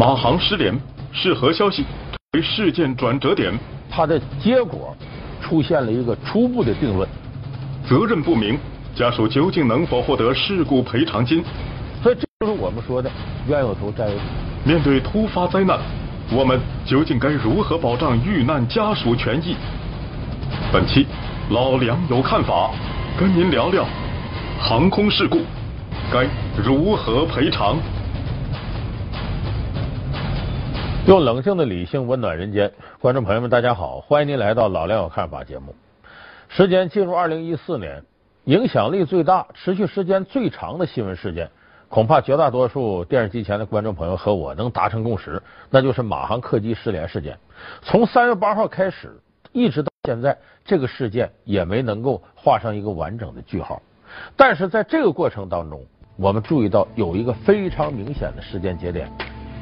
马航失联是何消息为事件转折点？它的结果出现了一个初步的定论。责任不明，家属究竟能否获得事故赔偿金？所以这就是我们说的冤有头债有主。面对突发灾难，我们究竟该如何保障遇难家属权益？本期老梁有看法，跟您聊聊航空事故该如何赔偿。用冷静的理性温暖人间，观众朋友们，大家好，欢迎您来到老梁有看法节目。时间进入二零一四年，影响力最大、持续时间最长的新闻事件，恐怕绝大多数电视机前的观众朋友和我能达成共识，那就是马航客机失联事件。从三月八号开始，一直到现在，这个事件也没能够画上一个完整的句号。但是在这个过程当中，我们注意到有一个非常明显的时间节点。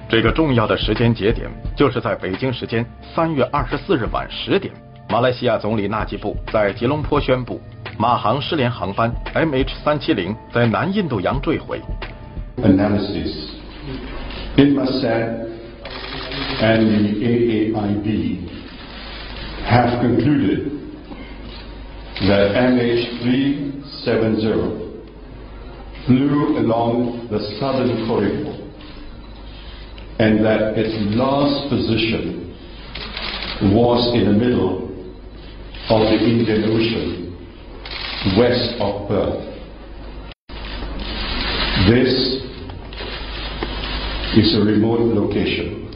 这个重要的时间节点，就是在北京时间三月二十四日晚十点，马来西亚总理纳吉布在吉隆坡宣布，马航失联航班 MH 三七零在南印度洋坠毁。Analysis in Masad and the AAIB have concluded that MH370 flew along the southern corridor and that its last position was in the middle of the Indian Ocean, west of Perth. This is a remote location,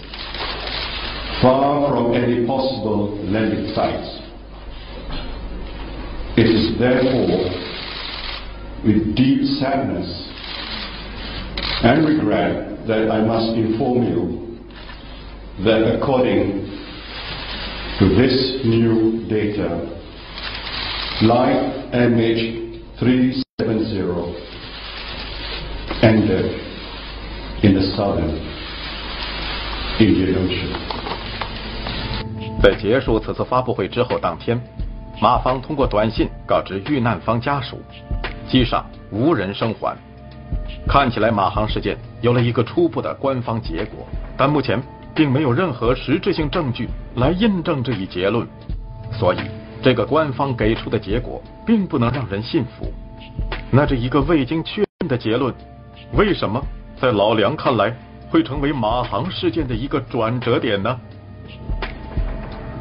far from any possible landing sites. It is therefore with deep sadness and regret that I must inform you that according to this new data, flight MH370 ended in the southern Indian Ocean. 在结束此次发布会之后当天，马方通过短信告知遇难方家属，机上无人生还。看起来马航事件有了一个初步的官方结果，但目前并没有任何实质性证据来印证这一结论，所以这个官方给出的结果并不能让人信服。那这一个未经确认的结论，为什么在老梁看来会成为马航事件的一个转折点呢？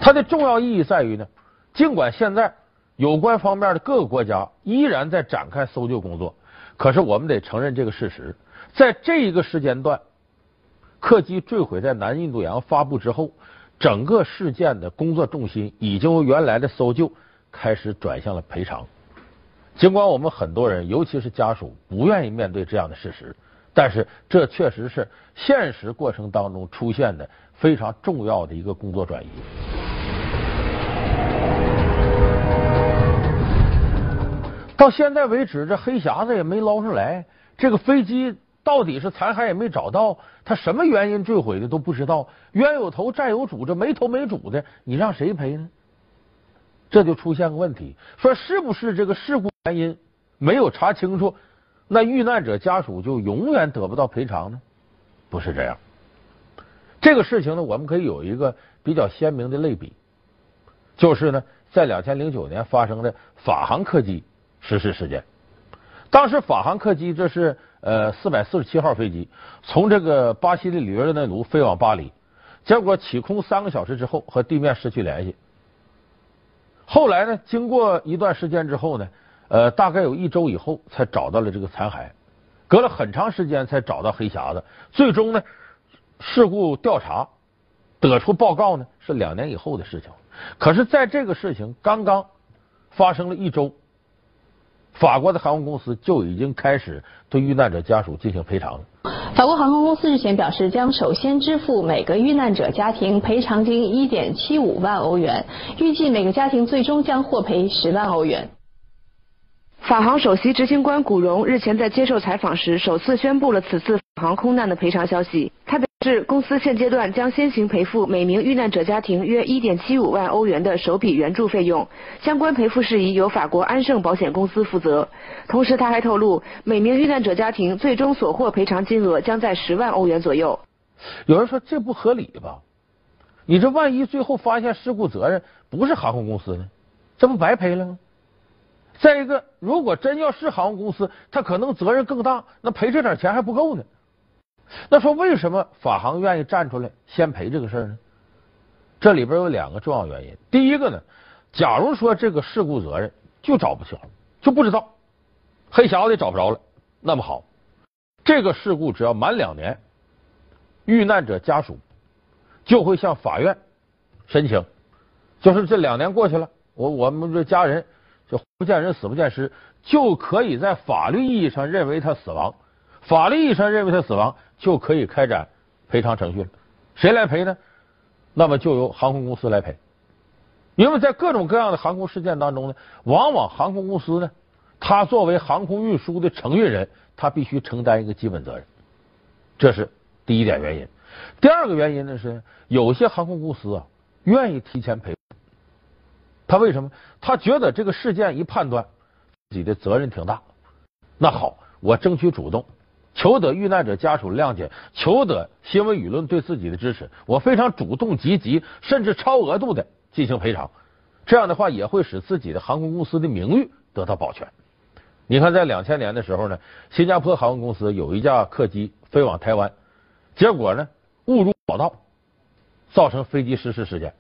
它的重要意义在于呢，尽管现在有关方面的各个国家依然在展开搜救工作。可是我们得承认这个事实，在这一个时间段，客机坠毁在南印度洋发布之后，整个事件的工作重心已经由原来的搜救开始转向了赔偿。尽管我们很多人，尤其是家属，不愿意面对这样的事实，但是这确实是现实过程当中出现的非常重要的一个工作转移。到现在为止，这黑匣子也没捞上来，这个飞机到底是残骸也没找到，它什么原因坠毁的都不知道，冤有头债有主，这没头没主的，你让谁赔呢？这就出现个问题，说是不是这个事故原因没有查清楚，那遇难者家属就永远得不到赔偿呢？不是这样。这个事情呢，我们可以有一个比较鲜明的类比，就是呢，在两千零九年发生的法航客机。实施事件，当时法航客机这是呃四百四十七号飞机，从这个巴西的里约热内卢飞往巴黎，结果起空三个小时之后和地面失去联系。后来呢，经过一段时间之后呢，呃，大概有一周以后才找到了这个残骸，隔了很长时间才找到黑匣子，最终呢，事故调查得出报告呢是两年以后的事情。可是，在这个事情刚刚发生了一周。法国的航空公司就已经开始对遇难者家属进行赔偿了。法国航空公司日前表示，将首先支付每个遇难者家庭赔偿金一点七五万欧元，预计每个家庭最终将获赔十万欧元。法航首席执行官古荣日前在接受采访时，首次宣布了此次航空难的赔偿消息。他至，公司现阶段将先行赔付每名遇难者家庭约一点七五万欧元的首笔援助费用，相关赔付事宜由法国安盛保险公司负责。同时，他还透露，每名遇难者家庭最终所获赔偿金额将在十万欧元左右。有人说这不合理吧？你这万一最后发现事故责任不是航空公司呢？这不白赔了吗？再一个，如果真要是航空公司，他可能责任更大，那赔这点钱还不够呢。那说为什么法航愿意站出来先赔这个事儿呢？这里边有两个重要原因。第一个呢，假如说这个事故责任就找不清，就不知道黑匣子也找不着了，那么好，这个事故只要满两年，遇难者家属就会向法院申请，就是这两年过去了，我我们这家人就不见人死不见尸，就可以在法律意义上认为他死亡，法律意义上认为他死亡，就可以开展赔偿程序了。谁来赔呢？那么就由航空公司来赔，因为在各种各样的航空事件当中呢，往往航空公司呢，它作为航空运输的承运人，它必须承担一个基本责任，这是第一点原因。第二个原因呢是，有些航空公司啊愿意提前赔，他为什么？他觉得这个事件一判断自己的责任挺大，那好，我争取主动。求得遇难者家属谅解，求得新闻舆论对自己的支持，我非常主动积极，甚至超额度的进行赔偿。这样的话，也会使自己的航空公司的名誉得到保全。你看，在两千年的时候呢，新加坡航空公司有一架客机飞往台湾，结果呢误入跑道，造成飞机失事事件。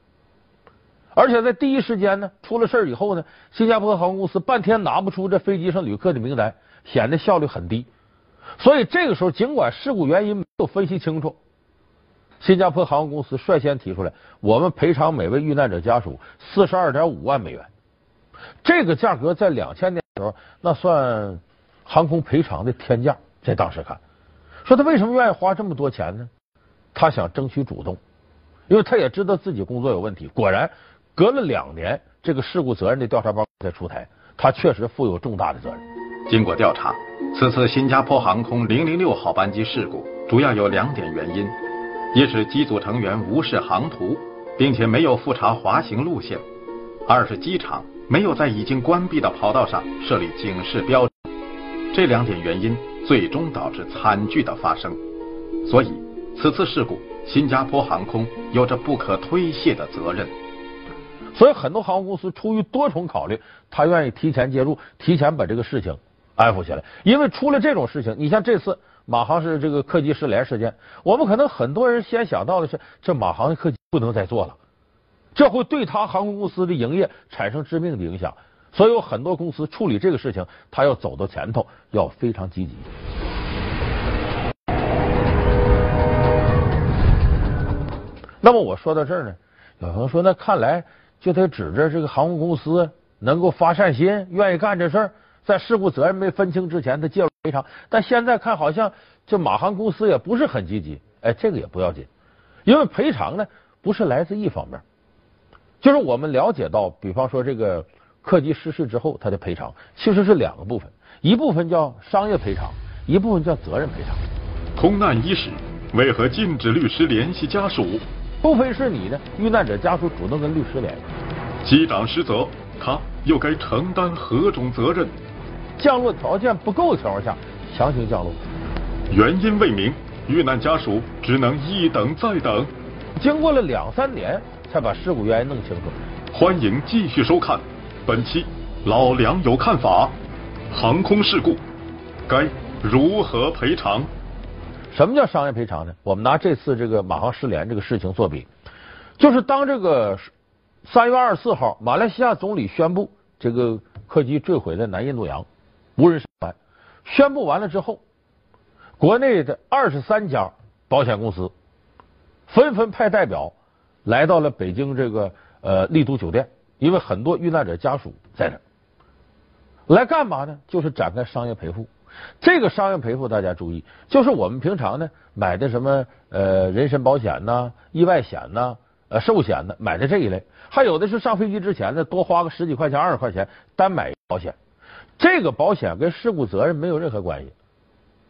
而且在第一时间呢，出了事以后呢，新加坡航空公司半天拿不出这飞机上旅客的名单，显得效率很低。所以这个时候，尽管事故原因没有分析清楚，新加坡航空公司率先提出来，我们赔偿每位遇难者家属四十二点五万美元。这个价格在两千年的时候，那算航空赔偿的天价。在当时看，说他为什么愿意花这么多钱呢？他想争取主动，因为他也知道自己工作有问题。果然，隔了两年，这个事故责任的调查报告才出台，他确实负有重大的责任。经过调查。此次新加坡航空零零六号班机事故主要有两点原因：一是机组成员无视航图，并且没有复查滑行路线；二是机场没有在已经关闭的跑道上设立警示标。这两点原因最终导致惨剧的发生。所以，此次事故，新加坡航空有着不可推卸的责任。所以，很多航空公司出于多重考虑，他愿意提前介入，提前把这个事情。安抚下来，因为出了这种事情，你像这次马航是这个客机失联事件，我们可能很多人先想到的是，这马航的客机不能再做了，这会对他航空公司的营业产生致命的影响。所以有很多公司处理这个事情，他要走到前头，要非常积极。那么我说到这儿呢，有朋友说，那看来就得指着这个航空公司能够发善心，愿意干这事儿。在事故责任没分清之前，他介入赔偿。但现在看，好像这马航公司也不是很积极。哎，这个也不要紧，因为赔偿呢不是来自一方面，就是我们了解到，比方说这个客机失事之后，它的赔偿其实是两个部分，一部分叫商业赔偿，一部分叫责任赔偿。空难伊始，为何禁止律师联系家属？除非是你呢，遇难者家属主动跟律师联系。机长失责，他又该承担何种责任？降落条件不够的情况下，强行降落，原因未明，遇难家属只能一等再等，经过了两三年才把事故原因弄清楚。欢迎继续收看本期老梁有看法：航空事故该如何赔偿？什么叫商业赔偿呢？我们拿这次这个马航失联这个事情作比，就是当这个三月二十四号，马来西亚总理宣布这个客机坠毁在南印度洋。无人生还，宣布完了之后，国内的二十三家保险公司纷纷派代表来到了北京这个呃丽都酒店，因为很多遇难者家属在那，来干嘛呢？就是展开商业赔付。这个商业赔付大家注意，就是我们平常呢买的什么呃人身保险呐、意外险呐、呃寿险呢，买的这一类，还有的是上飞机之前呢多花个十几块钱、二十块钱单买保险。这个保险跟事故责任没有任何关系，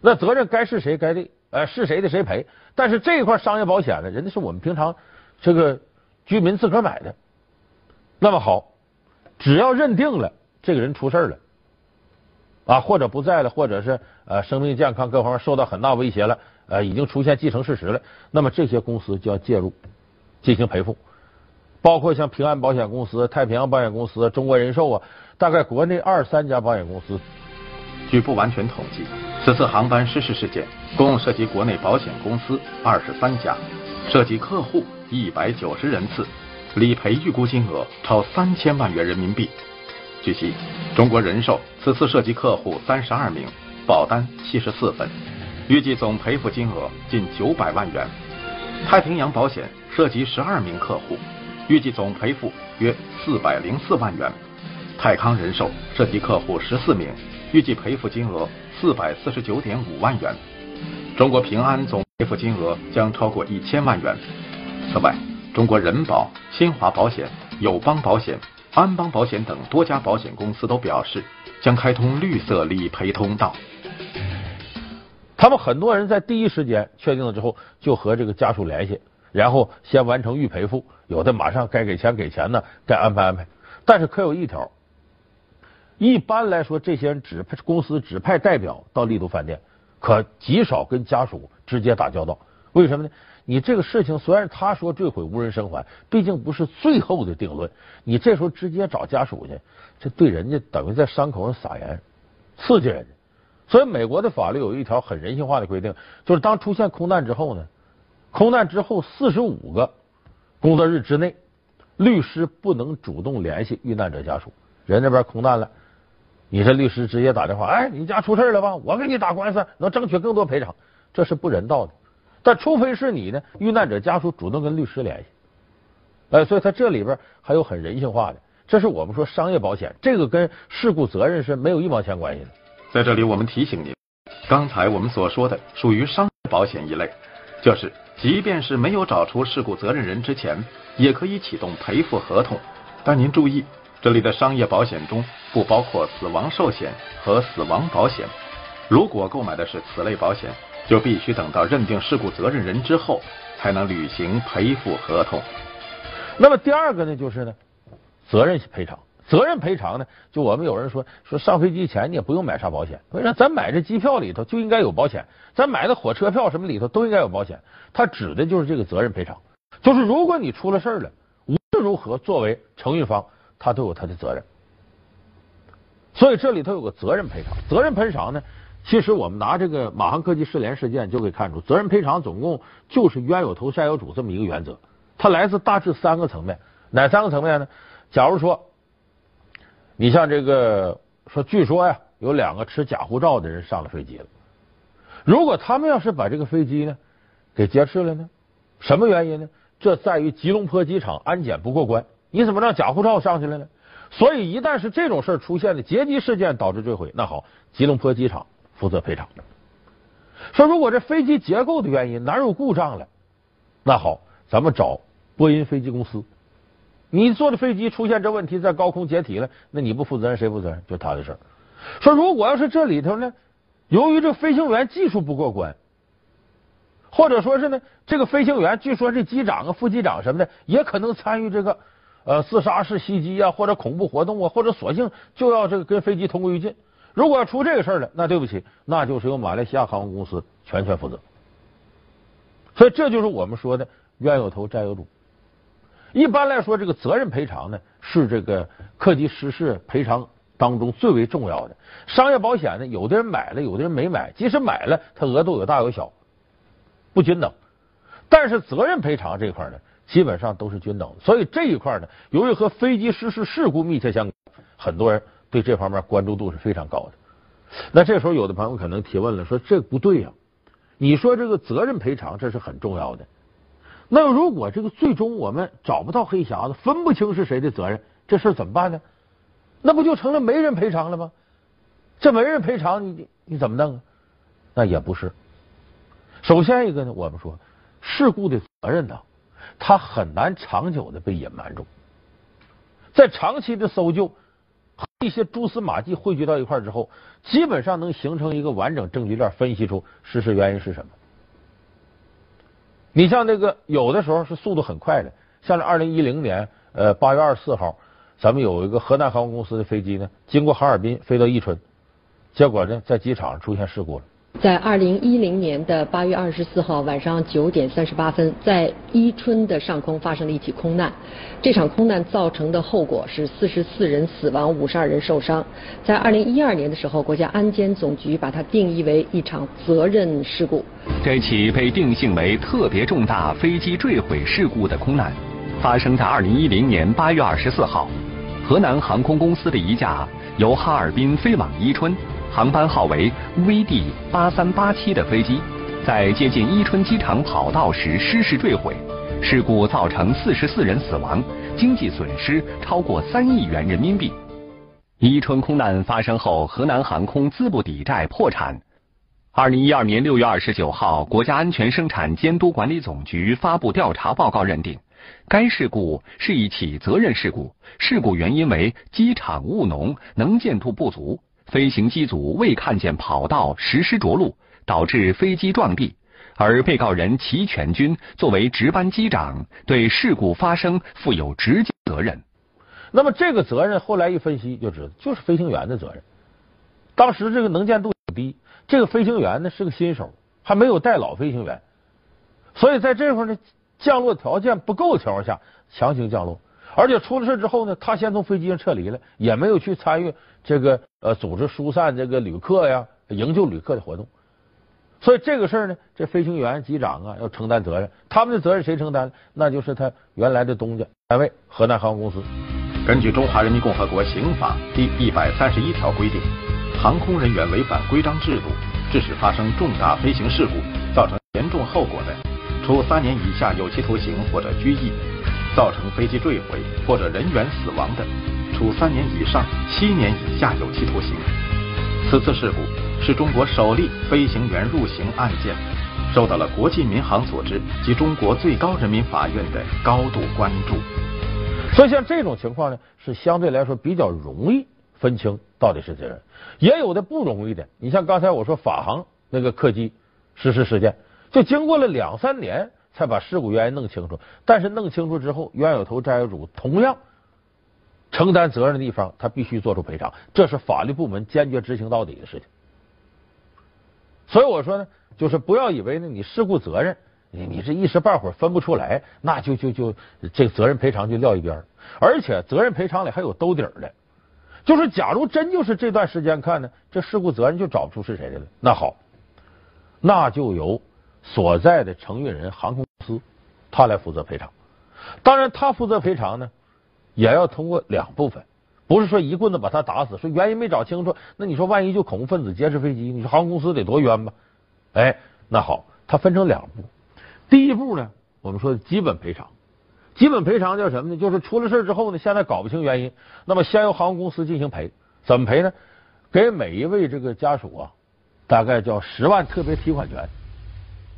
那责任该是谁该的，呃，是谁的谁赔。但是这一块商业保险呢，人家是我们平常这个居民自个儿买的。那么好，只要认定了这个人出事了，啊，或者不在了，或者是呃生命健康各方面受到很大威胁了，呃已经出现既成事实了，那么这些公司就要介入进行赔付，包括像平安保险公司、太平洋保险公司、中国人寿啊，大概国内二三家保险公司。据不完全统计，此次航班失事事件共涉及国内保险公司二十三家，涉及客户一百九十人次，理赔预估金额超三千万元人民币。据悉，中国人寿此次涉及客户三十二名，保单七十四份，预计总赔付金额近九百万元。太平洋保险涉及十二名客户，预计总赔付约四百零四万元。泰康人寿涉及客户十四名，预计赔付金额四百四十九点五万元。中国平安总赔付金额将超过一千万元。此外，中国人保、新华保险、友邦保险。安邦保险等多家保险公司都表示，将开通绿色理赔通道。他们很多人在第一时间确定了之后，就和这个家属联系，然后先完成预赔付，有的马上该给钱给钱呢，该安排安排。但是可有一条，一般来说，这些人指派公司指派代表到丽都饭店，可极少跟家属直接打交道。为什么呢？你这个事情虽然他说坠毁无人生还，毕竟不是最后的定论。你这时候直接找家属去，这对人家等于在伤口上撒盐，刺激人家。所以美国的法律有一条很人性化的规定，就是当出现空难之后呢，空难之后四十五个工作日之内，律师不能主动联系遇难者家属。人那边空难了，你这律师直接打电话，哎，你家出事了吧？我给你打官司，能争取更多赔偿，这是不人道的。但除非是你呢，遇难者家属主动跟律师联系，哎，所以它这里边还有很人性化的，这是我们说商业保险，这个跟事故责任是没有一毛钱关系的。在这里，我们提醒您，刚才我们所说的属于商业保险一类，就是即便是没有找出事故责任人之前，也可以启动赔付合同。但您注意，这里的商业保险中不包括死亡寿险和死亡保险。如果购买的是此类保险，就必须等到认定事故责任人之后，才能履行赔付合同。那么第二个呢，就是呢，责任赔偿。责任赔偿呢，就我们有人说说上飞机前你也不用买啥保险，为啥？咱买这机票里头就应该有保险，咱买的火车票什么里头都应该有保险。它指的就是这个责任赔偿，就是如果你出了事了，无论如何，作为承运方，他都有他的责任。所以这里头有个责任赔偿，责任赔偿呢。其实我们拿这个马航客机失联事件就可以看出，责任赔偿总共就是冤有头债有主这么一个原则。它来自大致三个层面，哪三个层面呢？假如说，你像这个说，据说呀，有两个持假护照的人上了飞机了。如果他们要是把这个飞机呢给劫持了呢？什么原因呢？这在于吉隆坡机场安检不过关。你怎么让假护照上去了呢？所以一旦是这种事出现的劫机事件导致坠毁，那好，吉隆坡机场。负责赔偿。说如果这飞机结构的原因哪有故障了，那好，咱们找波音飞机公司。你坐的飞机出现这问题，在高空解体了，那你不负责任谁负责任？就他的事儿。说如果要是这里头呢，由于这飞行员技术不过关，或者说是呢，这个飞行员据说是机长啊、副机长什么的，也可能参与这个呃自杀式袭击啊，或者恐怖活动啊，或者索性就要这个跟飞机同归于尽。如果要出这个事儿了，那对不起，那就是由马来西亚航空公司全权负责。所以这就是我们说的冤有头债有主。一般来说，这个责任赔偿呢是这个客机失事赔偿当中最为重要的。商业保险呢，有的人买了，有的人没买，即使买了，它额度有大有小，不均等。但是责任赔偿这块呢，基本上都是均等。所以这一块呢，由于和飞机失事事故密切相关，很多人。对这方面关注度是非常高的。那这时候有的朋友可能提问了，说这不对呀？你说这个责任赔偿这是很重要的。那如果这个最终我们找不到黑匣子，分不清是谁的责任，这事怎么办呢？那不就成了没人赔偿了吗？这没人赔偿，你你你怎么弄啊？那也不是。首先一个呢，我们说事故的责任呢，它很难长久的被隐瞒住，在长期的搜救。一些蛛丝马迹汇聚到一块之后，基本上能形成一个完整证据链，分析出事实原因是什么。你像那个有的时候是速度很快的，像这二零一零年呃八月二十四号，咱们有一个河南航空公司的飞机呢，经过哈尔滨飞到伊春，结果呢在机场出现事故了，在二零一零年的八月二十四号晚上九点三十八分，在伊春的上空发生了一起空难。这场空难造成的后果是四十四人死亡，五十二人受伤。在二零一二年的时候，国家安监总局把它定义为一场责任事故。这起被定性为特别重大飞机坠毁事故的空难，发生在二零一零年八月二十四号，河南航空公司的一架由哈尔滨飞往伊春。航班号为 VD 八三八七的飞机，在接近伊春机场跑道时失事坠毁，事故造成四十四人死亡，经济损失超过三亿元人民币。伊春空难发生后，河南航空资不抵债破产。二零一二年六月二十九号，国家安全生产监督管理总局发布调查报告，认定该事故是一起责任事故，事故原因为机场务农，能见度不足。飞行机组未看见跑道实施着陆，导致飞机撞地，而被告人齐全军作为值班机长，对事故发生负有直接责任。那么这个责任后来一分析就知道，就是飞行员的责任。当时这个能见度低，这个飞行员呢是个新手，还没有带老飞行员，所以在这块呢降落条件不够的情况下强行降落。而且出了事之后呢，他先从飞机上撤离了，也没有去参与这个呃组织疏散这个旅客呀、营救旅客的活动。所以这个事儿呢，这飞行员、机长啊要承担责任。他们的责任谁承担？那就是他原来的东家单位河南航空公司。根据《中华人民共和国刑法》第一百三十一条规定，航空人员违反规章制度，致使发生重大飞行事故，造成严重后果的，处三年以下有期徒刑或者拘役。造成飞机坠毁或者人员死亡的，处三年以上七年以下有期徒刑。此次事故是中国首例飞行员入刑案件，受到了国际民航组织及中国最高人民法院的高度关注。所以像这种情况呢，是相对来说比较容易分清到底是责任，也有的不容易的。你像刚才我说法航那个客机失事事件，就经过了两三年。才把事故原因弄清楚，但是弄清楚之后，冤有头债有主，同样承担责任的地方，他必须做出赔偿，这是法律部门坚决执行到底的事情。所以我说呢，就是不要以为呢，你事故责任，你你这一时半会儿分不出来，那就就就这个责任赔偿就撂一边而且责任赔偿里还有兜底的，就是假如真就是这段时间看呢，这事故责任就找不出是谁的了，那好，那就由。所在的承运人航空公司，他来负责赔偿。当然，他负责赔偿呢，也要通过两部分，不是说一棍子把他打死。说原因没找清楚，那你说万一就恐怖分子劫持飞机，你说航空公司得多冤吧？哎，那好，它分成两步。第一步呢，我们说基本赔偿。基本赔偿叫什么呢？就是出了事之后呢，现在搞不清原因，那么先由航空公司进行赔。怎么赔呢？给每一位这个家属啊，大概叫十万特别提款权。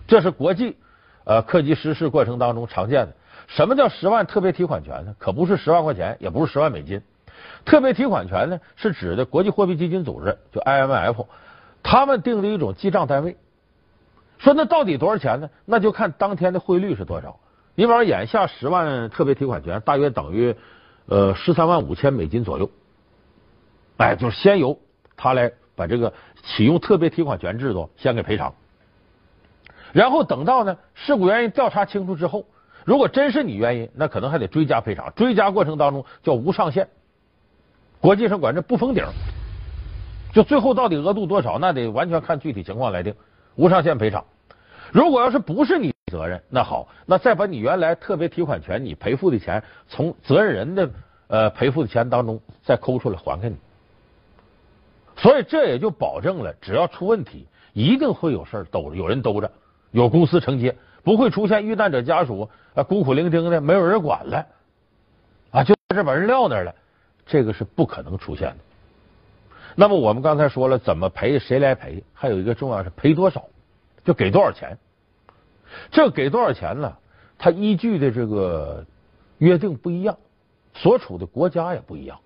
这是国际呃客机失事过程当中常见的。什么叫十万特别提款权呢？可不是十万块钱，也不是十万美金。特别提款权呢，是指的国际货币基金组织，就 IMF，他们定的一种记账单位。说那到底多少钱呢？那就看当天的汇率是多少。你比方眼下十万特别提款权大约等于呃十三万五千美金左右。哎，就是先由他来把这个启用特别提款权制度先给赔偿。然后等到呢事故原因调查清楚之后，如果真是你原因，那可能还得追加赔偿。追加过程当中叫无上限，国际上管这不封顶。就最后到底额度多少，那得完全看具体情况来定。无上限赔偿。如果要是不是你责任，那好，那再把你原来特别提款权你赔付的钱，从责任人的呃赔付的钱当中再抠出来还给你。所以这也就保证了，只要出问题，一定会有事儿兜着，有人兜着。有公司承接，不会出现遇难者家属啊孤苦伶仃的，没有人管了啊，就在这把人撂那儿了，这个是不可能出现的。那么我们刚才说了怎么赔，谁来赔？还有一个重要是赔多少，就给多少钱。这给多少钱呢？它依据的这个约定不一样，所处的国家也不一样，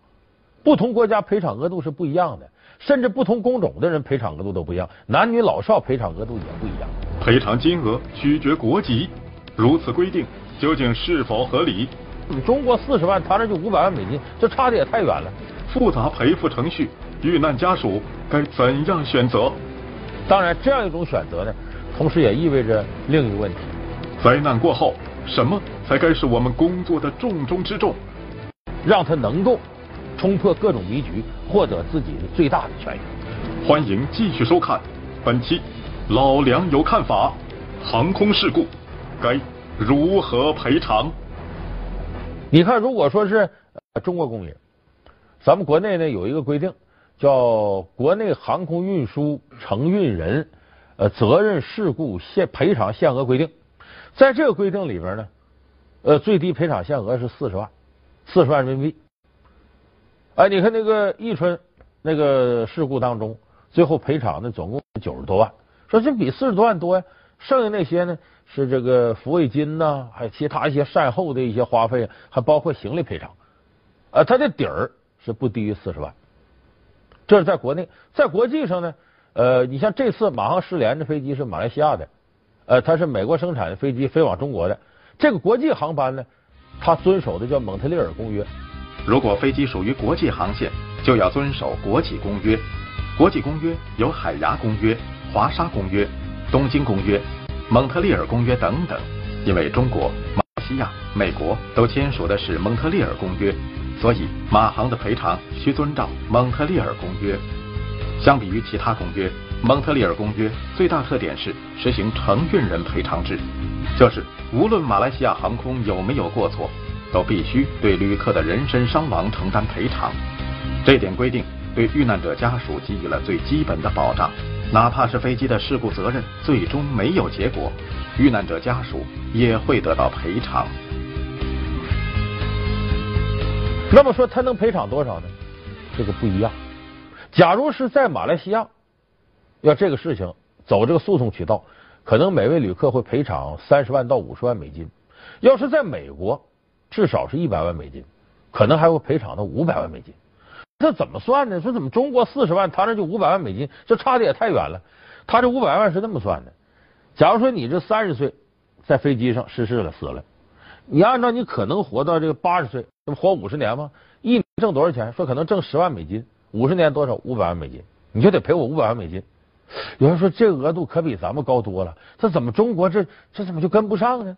不同国家赔偿额度是不一样的。甚至不同工种的人赔偿额度都不一样，男女老少赔偿额度也不一样。赔偿金额取决国籍，如此规定究竟是否合理？你中国四十万，他那就五百万美金，这差的也太远了。复杂赔付程序，遇难家属该怎样选择？当然，这样一种选择呢，同时也意味着另一个问题：灾难过后，什么才该是我们工作的重中之重？让他能够冲破各种迷局，获得自己的最大的权益。欢迎继续收看本期老梁有看法：航空事故该如何赔偿？你看，如果说是中国公民，咱们国内呢有一个规定，叫《国内航空运输承运人呃责任事故限赔偿限额规定》。在这个规定里边呢，呃，最低赔偿限额是四十万，四十万人民币。哎，你看那个伊春那个事故当中，最后赔偿的总共九十多万，说这比四十多万多呀。剩下那些呢？是这个抚慰金呐，还有其他一些善后的一些花费，还包括行李赔偿。呃，它的底儿是不低于四十万。这是在国内，在国际上呢，呃，你像这次马航失联的飞机是马来西亚的，呃，它是美国生产的飞机飞往中国的。这个国际航班呢，它遵守的叫蒙特利尔公约。如果飞机属于国际航线，就要遵守国际公约。国际公约有海牙公约、华沙公约、东京公约。蒙特利尔公约等等，因为中国、马来西亚、美国都签署的是蒙特利尔公约，所以马航的赔偿需遵照蒙特利尔公约。相比于其他公约，蒙特利尔公约最大特点是实行承运人赔偿制，就是无论马来西亚航空有没有过错，都必须对旅客的人身伤亡承担赔偿。这点规定对遇难者家属给予了最基本的保障。哪怕是飞机的事故责任最终没有结果，遇难者家属也会得到赔偿。那么说他能赔偿多少呢？这个不一样。假如是在马来西亚，要这个事情走这个诉讼渠道，可能每位旅客会赔偿三十万到五十万美金；要是在美国，至少是一百万美金，可能还会赔偿到五百万美金。这怎么算呢？说怎么中国四十万，他那就五百万美金，这差的也太远了。他这五百万是这么算的：假如说你这三十岁在飞机上失事了死了，你按照你可能活到这个八十岁，这不活五十年吗？一年挣多少钱？说可能挣十万美金，五十年多少？五百万美金，你就得赔我五百万美金。有人说这额度可比咱们高多了，这怎么中国这这怎么就跟不上呢？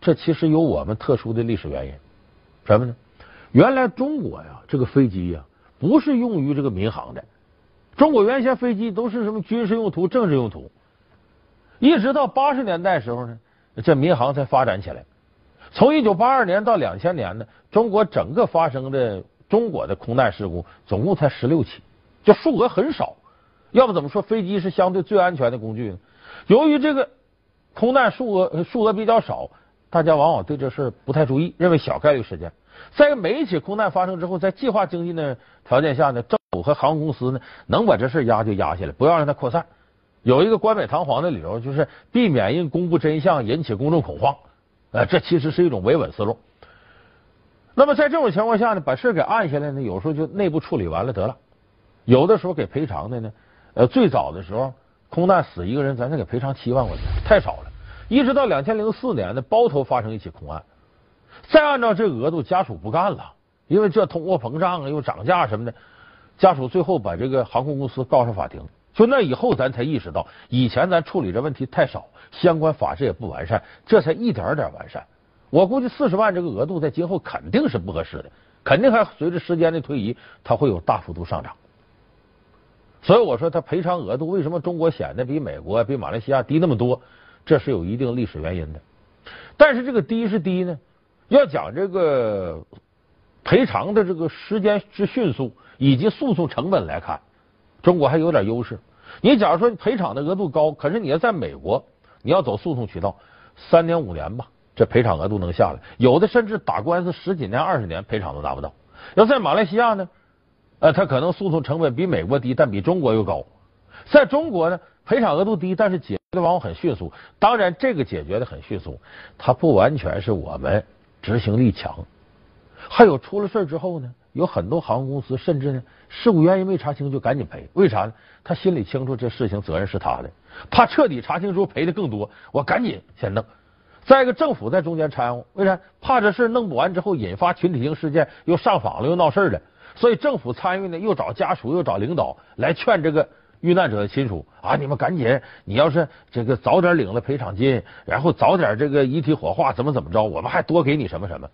这其实有我们特殊的历史原因，什么呢？原来中国呀，这个飞机呀。不是用于这个民航的，中国原先飞机都是什么军事用途、政治用途，一直到八十年代时候呢，这民航才发展起来。从一九八二年到两千年呢，中国整个发生的中国的空难事故总共才十六起，就数额很少。要不怎么说飞机是相对最安全的工具呢？由于这个空难数额数额比较少，大家往往对这事不太注意，认为小概率事件。在每一起空难发生之后，在计划经济的条件下呢，政府和航空公司呢能把这事压就压下来，不要让它扩散。有一个冠冕堂皇的理由，就是避免因公布真相引起公众恐慌。呃，这其实是一种维稳思路。那么在这种情况下呢，把事给按下来呢，有时候就内部处理完了得了。有的时候给赔偿的呢，呃，最早的时候空难死一个人，咱才给赔偿七万块钱，太少了。一直到两千零四年呢，包头发生一起空案。再按照这个额度，家属不干了，因为这通货膨胀啊，又涨价什么的，家属最后把这个航空公司告上法庭。就那以后，咱才意识到，以前咱处理这问题太少，相关法制也不完善，这才一点点完善。我估计四十万这个额度在今后肯定是不合适的，肯定还随着时间的推移，它会有大幅度上涨。所以我说，它赔偿额度为什么中国显得比美国、比马来西亚低那么多？这是有一定历史原因的。但是这个低是低呢？要讲这个赔偿的这个时间之迅速，以及诉讼成本来看，中国还有点优势。你假如说赔偿的额度高，可是你要在美国，你要走诉讼渠道，三年五年吧，这赔偿额度能下来。有的甚至打官司十几年、二十年，赔偿都达不到。要在马来西亚呢，呃，他可能诉讼成本比美国低，但比中国又高。在中国呢，赔偿额度低，但是解的往往很迅速。当然，这个解决的很迅速，它不完全是我们。执行力强，还有出了事之后呢，有很多航空公司甚至呢事故原因没查清就赶紧赔，为啥呢？他心里清楚这事情责任是他的，怕彻底查清之后赔的更多，我赶紧先弄。再一个，政府在中间掺和，为啥？怕这事弄不完之后引发群体性事件，又上访了，又闹事了。所以政府参与呢，又找家属，又找领导来劝这个遇难者的亲属啊，你们赶紧，你要是这个早点领了赔偿金，然后早点这个遗体火化，怎么怎么着，我们还多给你什么什么。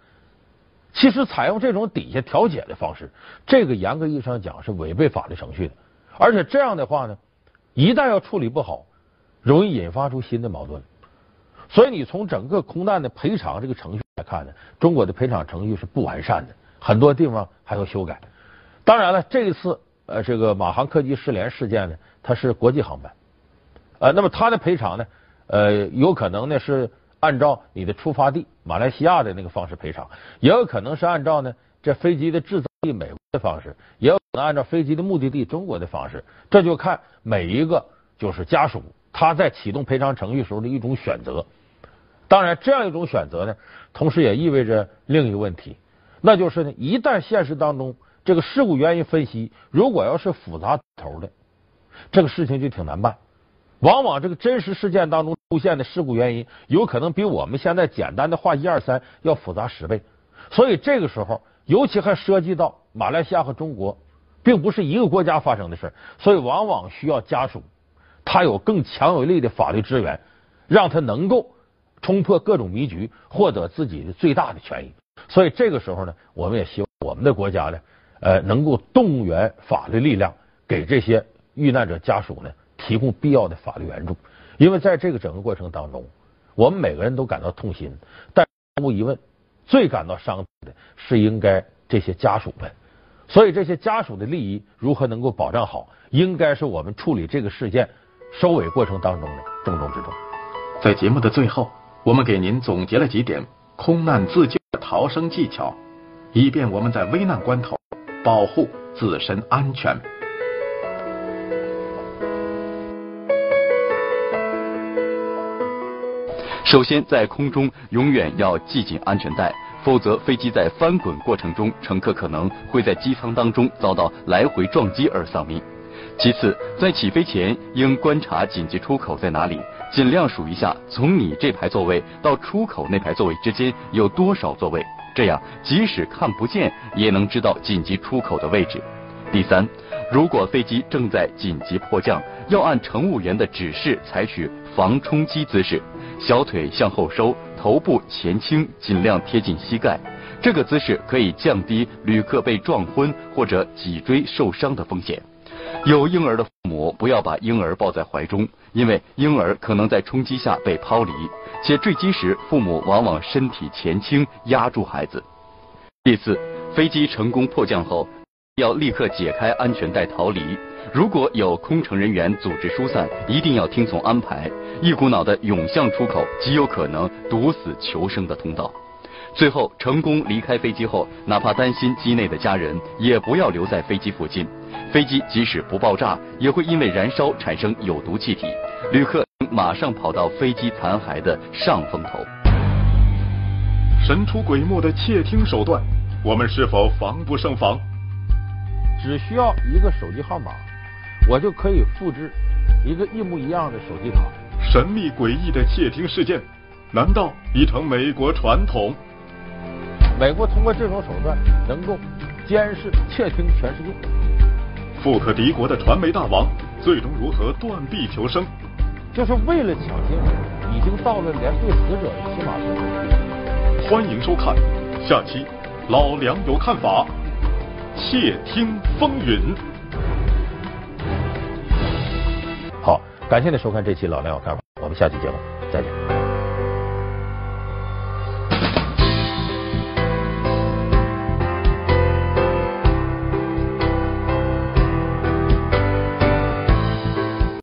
其实采用这种底下调解的方式，这个严格意义上讲是违背法律程序的。而且这样的话呢，一旦要处理不好，容易引发出新的矛盾。所以你从整个空难的赔偿这个程序来看呢，中国的赔偿程序是不完善的，很多地方还要修改。当然了，这一次呃这个马航客机失联事件呢，它是国际航班，呃，那么它的赔偿呢，呃，有可能呢是。按照你的出发地马来西亚的那个方式赔偿，也有可能是按照呢这飞机的制造地美国的方式，也有可能按照飞机的目的地中国的方式，这就看每一个就是家属他在启动赔偿程序时候的一种选择。当然，这样一种选择呢，同时也意味着另一个问题，那就是呢，一旦现实当中这个事故原因分析如果要是复杂头的，这个事情就挺难办。往往这个真实事件当中出现的事故原因，有可能比我们现在简单的画一二三要复杂十倍。所以这个时候，尤其还涉及到马来西亚和中国，并不是一个国家发生的事所以往往需要家属他有更强有力的法律支援，让他能够冲破各种迷局，获得自己的最大的权益。所以这个时候呢，我们也希望我们的国家呢，呃，能够动员法律力量，给这些遇难者家属呢。提供必要的法律援助，因为在这个整个过程当中，我们每个人都感到痛心，但毫无疑问，最感到伤的是应该这些家属们。所以，这些家属的利益如何能够保障好，应该是我们处理这个事件收尾过程当中的重中之重。在节目的最后，我们给您总结了几点空难自救的逃生技巧，以便我们在危难关头保护自身安全。首先，在空中永远要系紧安全带，否则飞机在翻滚过程中，乘客可能会在机舱当中遭到来回撞击而丧命。其次，在起飞前应观察紧急出口在哪里，尽量数一下从你这排座位到出口那排座位之间有多少座位，这样即使看不见也能知道紧急出口的位置。第三，如果飞机正在紧急迫降，要按乘务员的指示采取防冲击姿势。小腿向后收，头部前倾，尽量贴近膝盖。这个姿势可以降低旅客被撞昏或者脊椎受伤的风险。有婴儿的母不要把婴儿抱在怀中，因为婴儿可能在冲击下被抛离，且坠机时父母往往身体前倾压住孩子。第四，飞机成功迫降后，要立刻解开安全带逃离。如果有空乘人员组织疏散，一定要听从安排。一股脑的涌向出口，极有可能堵死求生的通道。最后成功离开飞机后，哪怕担心机内的家人，也不要留在飞机附近。飞机即使不爆炸，也会因为燃烧产生有毒气体。旅客马上跑到飞机残骸的上风头。神出鬼没的窃听手段，我们是否防不胜防？只需要一个手机号码。我就可以复制一个一模一样的手机卡。神秘诡异的窃听事件，难道已成美国传统？美国通过这种手段能够监视、窃听全世界。富可敌国的传媒大王，最终如何断臂求生？就是为了抢新闻，已经到了连对死者的起码是。欢迎收看下期，老梁有看法，窃听风云。好，感谢您收看这期《老梁有看法》，我们下期节目再见。